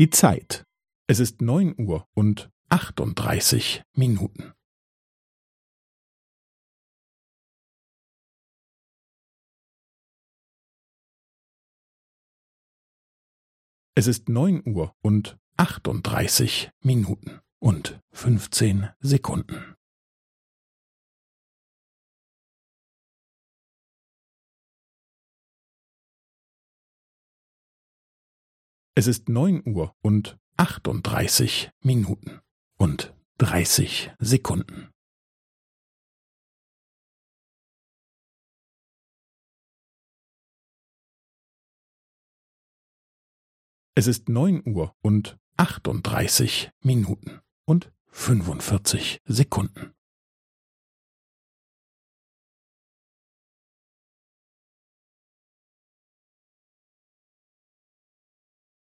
Die Zeit. Es ist neun Uhr und achtunddreißig Minuten. Es ist neun Uhr und achtunddreißig Minuten und fünfzehn Sekunden. Es ist neun Uhr und achtunddreißig Minuten und dreißig Sekunden. Es ist neun Uhr und achtunddreißig Minuten und fünfundvierzig Sekunden.